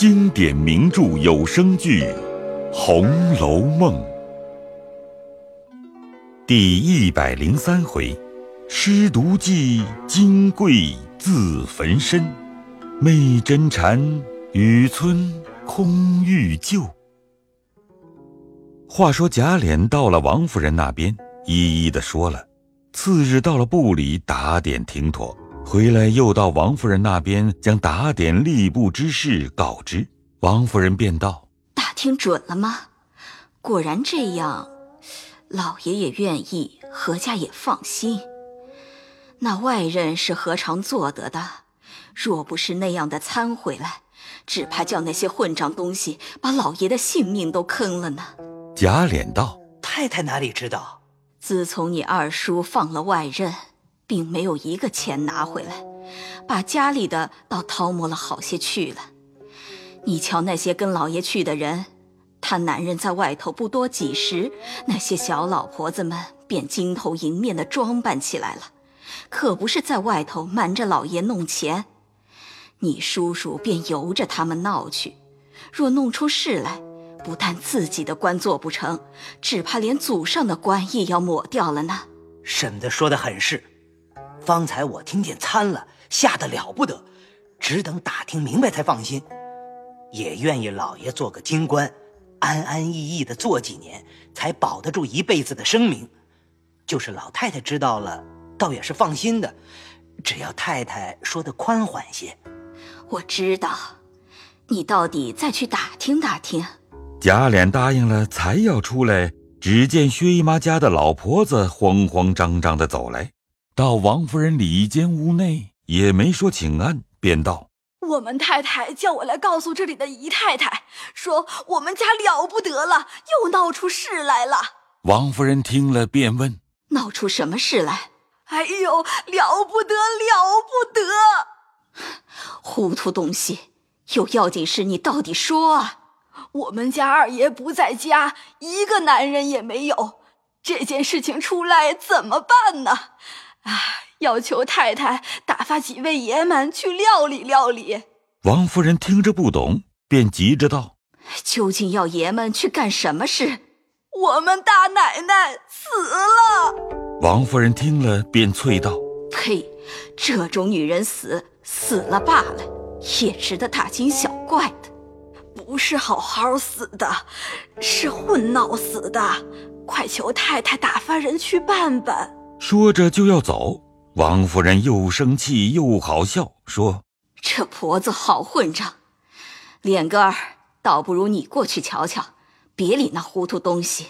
经典名著有声剧《红楼梦》第一百零三回：施毒计，金匮自焚身；媚真禅，雨村空欲救。话说贾琏到了王夫人那边，一一的说了。次日到了部里打点停妥。回来又到王夫人那边，将打点吏部之事告知王夫人，便道：“打听准了吗？果然这样，老爷也愿意，何家也放心。那外人是何尝做得的？若不是那样的参回来，只怕叫那些混账东西把老爷的性命都坑了呢。”贾琏道：“太太哪里知道？自从你二叔放了外任。”并没有一个钱拿回来，把家里的倒掏摸了好些去了。你瞧那些跟老爷去的人，他男人在外头不多几时，那些小老婆子们便金头银面的装扮起来了，可不是在外头瞒着老爷弄钱。你叔叔便由着他们闹去，若弄出事来，不但自己的官做不成，只怕连祖上的官也要抹掉了呢。婶子说的很是。方才我听见参了，吓得了不得，只等打听明白才放心。也愿意老爷做个京官，安安逸逸的做几年，才保得住一辈子的声名。就是老太太知道了，倒也是放心的。只要太太说的宽缓些，我知道。你到底再去打听打听。贾琏答应了，才要出来，只见薛姨妈家的老婆子慌慌张张的走来。到王夫人里间屋内，也没说请安，便道：“我们太太叫我来告诉这里的姨太太，说我们家了不得了，又闹出事来了。”王夫人听了，便问：“闹出什么事来？”“哎呦，了不得，了不得！糊涂东西，有要紧事，你到底说啊！我们家二爷不在家，一个男人也没有，这件事情出来怎么办呢？”啊！要求太太打发几位爷们去料理料理。王夫人听着不懂，便急着道：“究竟要爷们去干什么事？”我们大奶奶死了。王夫人听了，便啐道：“呸！这种女人死死了罢了，也值得大惊小怪的。不是好好死的，是混闹死的。快求太太打发人去办办。”说着就要走，王夫人又生气又好笑，说：“这婆子好混账，脸哥儿，倒不如你过去瞧瞧，别理那糊涂东西。”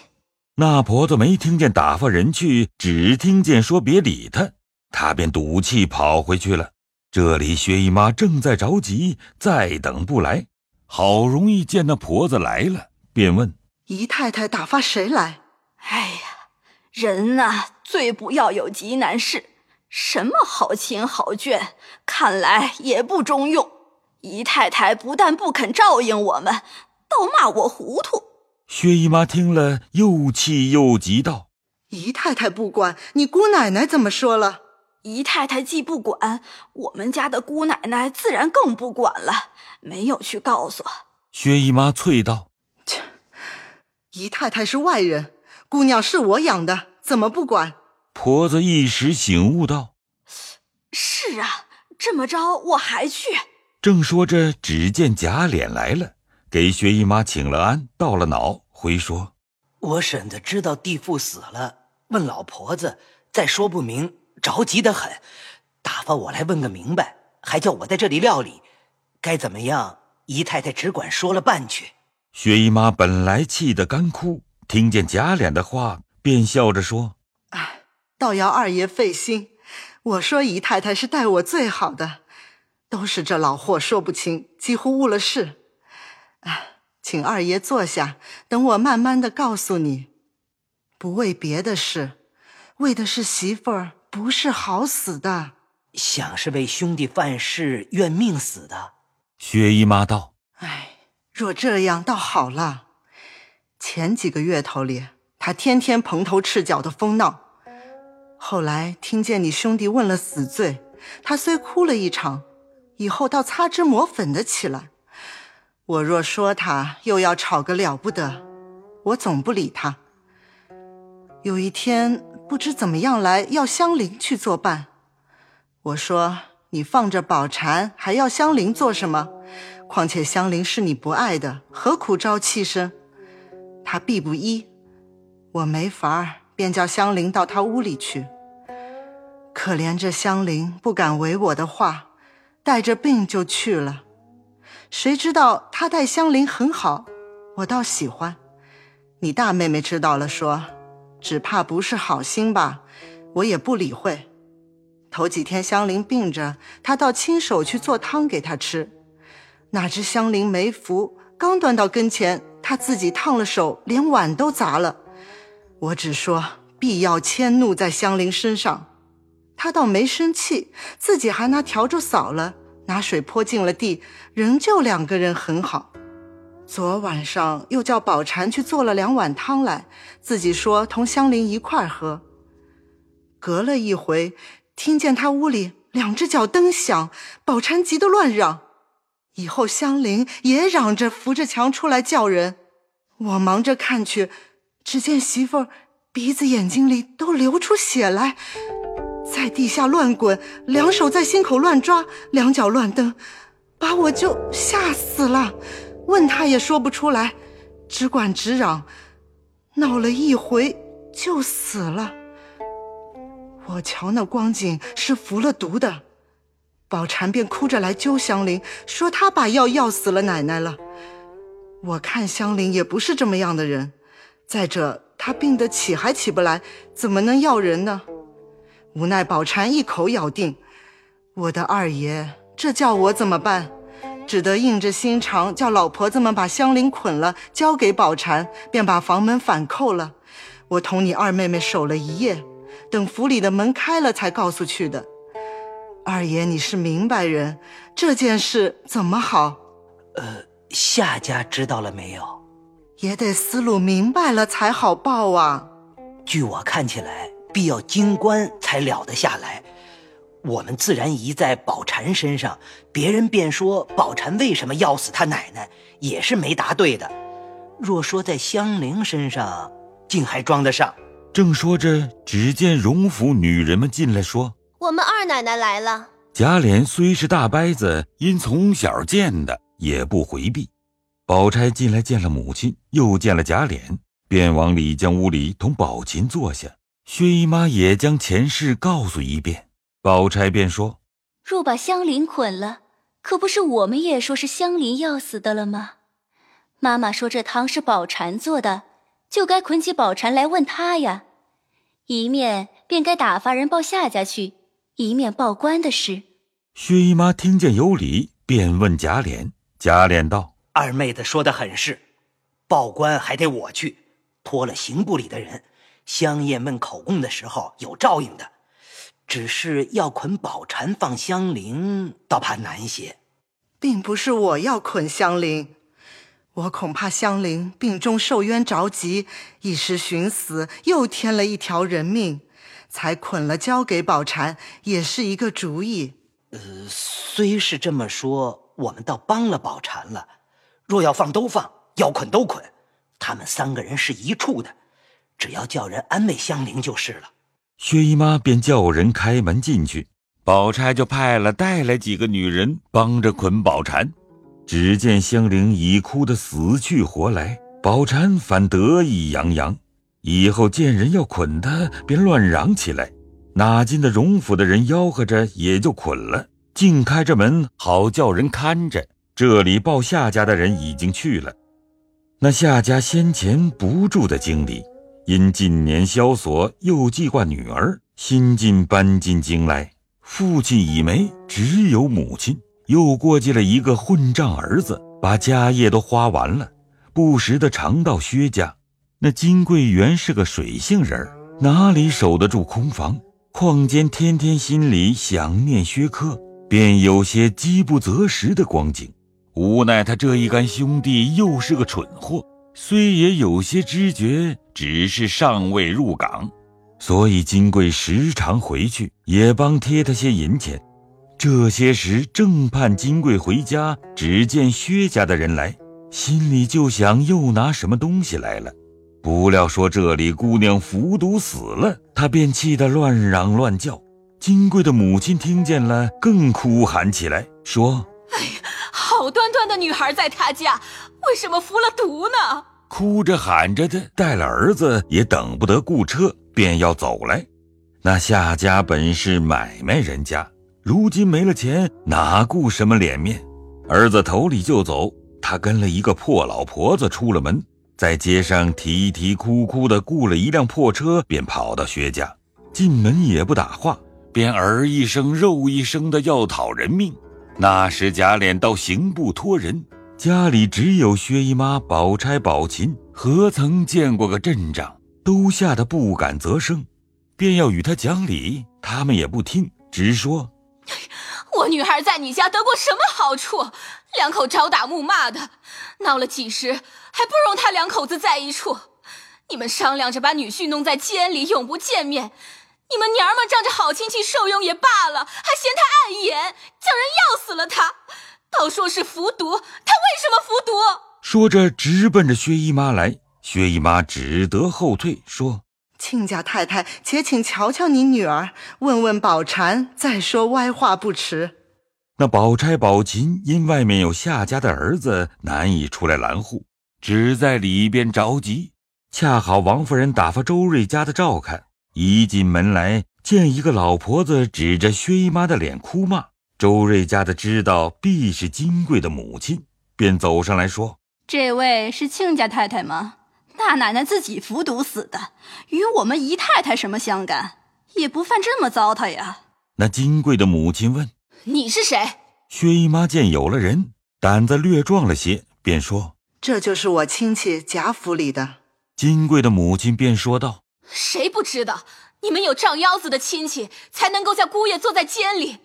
那婆子没听见打发人去，只听见说别理他，她便赌气跑回去了。这里薛姨妈正在着急，再等不来，好容易见那婆子来了，便问：“姨太太打发谁来？”哎呀，人呐。最不要有急难事，什么好亲好眷，看来也不中用。姨太太不但不肯照应我们，倒骂我糊涂。薛姨妈听了，又气又急，道：“姨太太不管，你姑奶奶怎么说了？”姨太太既不管，我们家的姑奶奶自然更不管了，没有去告诉。薛姨妈啐道：“切，姨太太是外人，姑娘是我养的，怎么不管？”婆子一时醒悟道：“是啊，这么着我还去。”正说着，只见贾琏来了，给薛姨妈请了安，道了脑，回说：“我婶子知道弟妇死了，问老婆子，再说不明，着急得很，打发我来问个明白，还叫我在这里料理，该怎么样？姨太太只管说了办去。”薛姨妈本来气得干哭，听见贾琏的话，便笑着说：“哎。”倒要二爷费心，我说姨太太是待我最好的，都是这老货说不清，几乎误了事。哎，请二爷坐下，等我慢慢的告诉你。不为别的事，为的是媳妇儿不是好死的，想是为兄弟犯事怨命死的。薛姨妈道：“哎，若这样倒好了。前几个月头里，他天天蓬头赤脚的疯闹。”后来听见你兄弟问了死罪，他虽哭了一场，以后倒擦脂抹粉的起来。我若说他，又要吵个了不得，我总不理他。有一天，不知怎么样来要香菱去作伴，我说：“你放着宝蟾，还要香菱做什么？况且香菱是你不爱的，何苦招气生？”他必不依，我没法儿，便叫香菱到他屋里去。可怜这香菱不敢违我的话，带着病就去了。谁知道他待香菱很好，我倒喜欢。你大妹妹知道了，说只怕不是好心吧，我也不理会。头几天香菱病着，他倒亲手去做汤给她吃。哪知香菱没服，刚端到跟前，他自己烫了手，连碗都砸了。我只说必要迁怒在香菱身上。他倒没生气，自己还拿笤帚扫了，拿水泼进了地，仍旧两个人很好。昨晚上又叫宝蟾去做了两碗汤来，自己说同香菱一块喝。隔了一回，听见他屋里两只脚蹬响，宝蟾急得乱嚷。以后香菱也嚷着扶着墙出来叫人，我忙着看去，只见媳妇儿鼻子眼睛里都流出血来。在地下乱滚，两手在心口乱抓，两脚乱蹬，把我就吓死了。问他也说不出来，只管直嚷，闹了一回就死了。我瞧那光景是服了毒的，宝蟾便哭着来揪香菱，说她把药药死了奶奶了。我看香菱也不是这么样的人，再者她病得起还起不来，怎么能要人呢？无奈宝蟾一口咬定，我的二爷，这叫我怎么办？只得硬着心肠叫老婆子们把香菱捆了，交给宝蟾，便把房门反扣了。我同你二妹妹守了一夜，等府里的门开了才告诉去的。二爷，你是明白人，这件事怎么好？呃，夏家知道了没有？也得思路明白了才好报啊。据我看起来。必要京官才了得下来，我们自然疑在宝蟾身上，别人便说宝蟾为什么要死他奶奶，也是没答对的。若说在香菱身上，竟还装得上。正说着，只见荣府女人们进来，说：“我们二奶奶来了。”贾琏虽是大伯子，因从小见的，也不回避。宝钗进来见了母亲，又见了贾琏，便往里将屋里同宝琴坐下。薛姨妈也将前事告诉一遍，宝钗便说：“若把香菱捆了，可不是我们也说是香菱要死的了吗？妈妈说这汤是宝蟾做的，就该捆起宝蟾来问她呀。一面便该打发人报夏家去，一面报官的事。”薛姨妈听见有理，便问贾琏。贾琏道：“二妹子说的很是，报官还得我去，托了刑部里的人。”香艳问口供的时候有照应的，只是要捆宝蟾放香菱，倒怕难些。并不是我要捆香菱，我恐怕香菱病中受冤着急，一时寻死，又添了一条人命，才捆了交给宝蟾，也是一个主意。呃，虽是这么说，我们倒帮了宝蟾了。若要放都放，要捆都捆，他们三个人是一处的。只要叫人安慰香菱就是了。薛姨妈便叫人开门进去，宝钗就派了带来几个女人帮着捆宝蟾。只见香菱已哭得死去活来，宝蟾反得意洋洋。以后见人要捆他，便乱嚷起来。哪经的荣府的人吆喝着，也就捆了，竟开着门好叫人看着。这里报夏家的人已经去了，那夏家先前不住的经历。因近年萧索，又记挂女儿，新近搬进京来。父亲已没，只有母亲，又过继了一个混账儿子，把家业都花完了，不时的常到薛家。那金贵原是个水性人，哪里守得住空房？况兼天天心里想念薛科，便有些饥不择食的光景。无奈他这一干兄弟又是个蠢货。虽也有些知觉，只是尚未入港，所以金贵时常回去，也帮贴他些银钱。这些时正盼金贵回家，只见薛家的人来，心里就想又拿什么东西来了。不料说这里姑娘服毒死了，他便气得乱嚷乱叫。金贵的母亲听见了，更哭喊起来，说：“哎呀，好端端的女孩在他家，为什么服了毒呢？”哭着喊着的带了儿子，也等不得雇车，便要走来。那夏家本是买卖人家，如今没了钱，哪顾什么脸面？儿子头里就走，他跟了一个破老婆子出了门。在街上啼啼哭哭的雇了一辆破车，便跑到薛家，进门也不打话，便儿一声肉一声的要讨人命。那时贾琏倒刑部托人，家里只有薛姨妈、宝钗、宝琴，何曾见过个阵仗，都吓得不敢啧声，便要与他讲理，他们也不听，直说。我女孩在你家得过什么好处？两口朝打暮骂的，闹了几时，还不容他两口子在一处。你们商量着把女婿弄在监里，永不见面。你们娘们仗着好亲戚受用也罢了，还嫌他碍眼，叫人要死了他。倒说是服毒，他为什么服毒？说着直奔着薛姨妈来，薛姨妈只得后退，说。亲家太太，且请瞧瞧你女儿，问问宝蟾，再说歪话不迟。那宝钗、宝琴因外面有夏家的儿子，难以出来拦护，只在里边着急。恰好王夫人打发周瑞家的照看，一进门来，见一个老婆子指着薛姨妈的脸哭骂。周瑞家的知道必是金贵的母亲，便走上来说：“这位是亲家太太吗？”大奶奶自己服毒死的，与我们姨太太什么相干？也不犯这么糟蹋呀。那金贵的母亲问：“你是谁？”薛姨妈见有了人，胆子略壮了些，便说：“这就是我亲戚贾府里的。”金贵的母亲便说道：“谁不知道？你们有照腰子的亲戚，才能够叫姑爷坐在监里。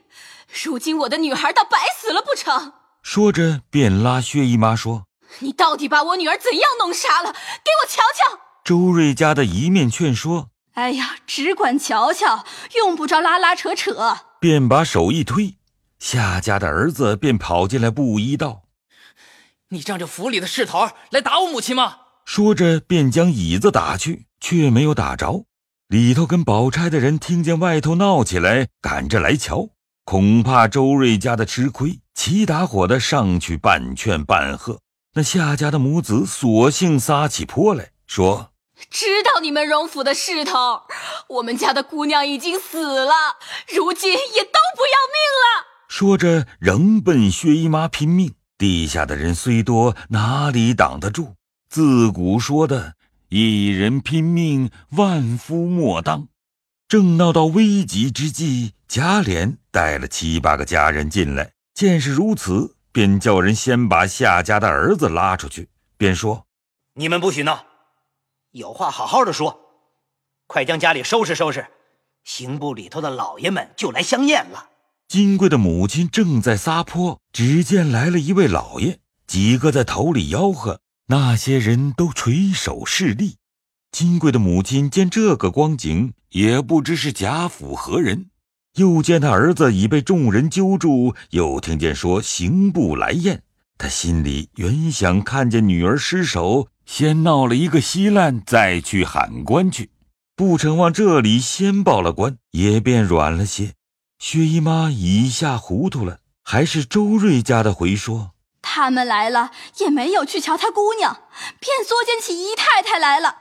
如今我的女孩倒白死了不成？”说着，便拉薛姨妈说。你到底把我女儿怎样弄杀了？给我瞧瞧！周瑞家的一面劝说：“哎呀，只管瞧瞧，用不着拉拉扯扯。”便把手一推，夏家的儿子便跑进来，布衣道：“你仗着府里的势头来打我母亲吗？”说着便将椅子打去，却没有打着。里头跟宝钗的人听见外头闹起来，赶着来瞧，恐怕周瑞家的吃亏，齐打火的上去半劝半喝。那夏家的母子索性撒起泼来说：“知道你们荣府的势头，我们家的姑娘已经死了，如今也都不要命了。”说着仍奔薛姨妈拼命。地下的人虽多，哪里挡得住？自古说的“一人拼命，万夫莫当”。正闹到危急之际，贾琏带了七八个家人进来，见是如此。便叫人先把夏家的儿子拉出去，便说：“你们不许闹，有话好好的说，快将家里收拾收拾，刑部里头的老爷们就来相验了。”金贵的母亲正在撒泼，只见来了一位老爷，几个在头里吆喝，那些人都垂手侍立。金贵的母亲见这个光景，也不知是贾府何人。又见他儿子已被众人揪住，又听见说刑部来验，他心里原想看见女儿失手，先闹了一个稀烂，再去喊官去，不成往这里先报了官，也便软了些。薛姨妈一下糊涂了，还是周瑞家的回说，他们来了也没有去瞧他姑娘，便作践起姨太太来了。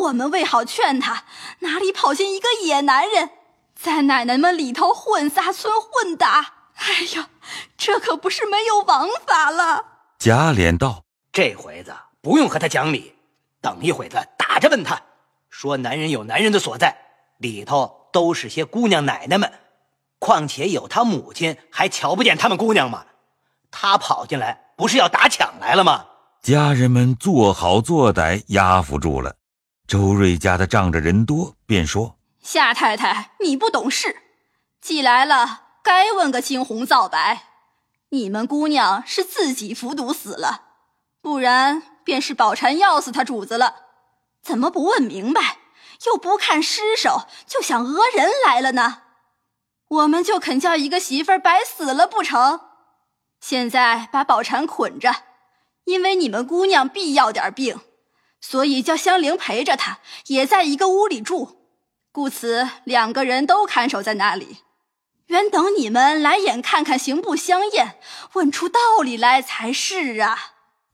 我们为好劝他，哪里跑进一个野男人？在奶奶们里头混撒村混打，哎呀，这可不是没有王法了。贾琏道：“这回子不用和他讲理，等一会子打着问他，说男人有男人的所在，里头都是些姑娘奶奶们，况且有他母亲，还瞧不见他们姑娘吗？他跑进来不是要打抢来了吗？”家人们做好做歹，压服住了。周瑞家的仗着人多，便说。夏太太，你不懂事，既来了，该问个青红皂白。你们姑娘是自己服毒死了，不然便是宝蟾要死他主子了。怎么不问明白，又不看尸首，就想讹人来了呢？我们就肯叫一个媳妇儿白死了不成？现在把宝蟾捆着，因为你们姑娘必要点病，所以叫香菱陪着她，也在一个屋里住。故此，两个人都看守在那里，原等你们来眼看看行不相验，问出道理来才是啊。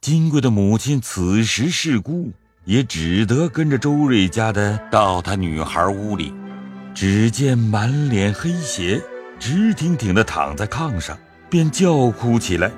金贵的母亲此时是孤，也只得跟着周瑞家的到他女孩屋里。只见满脸黑血，直挺挺的躺在炕上，便叫哭起来。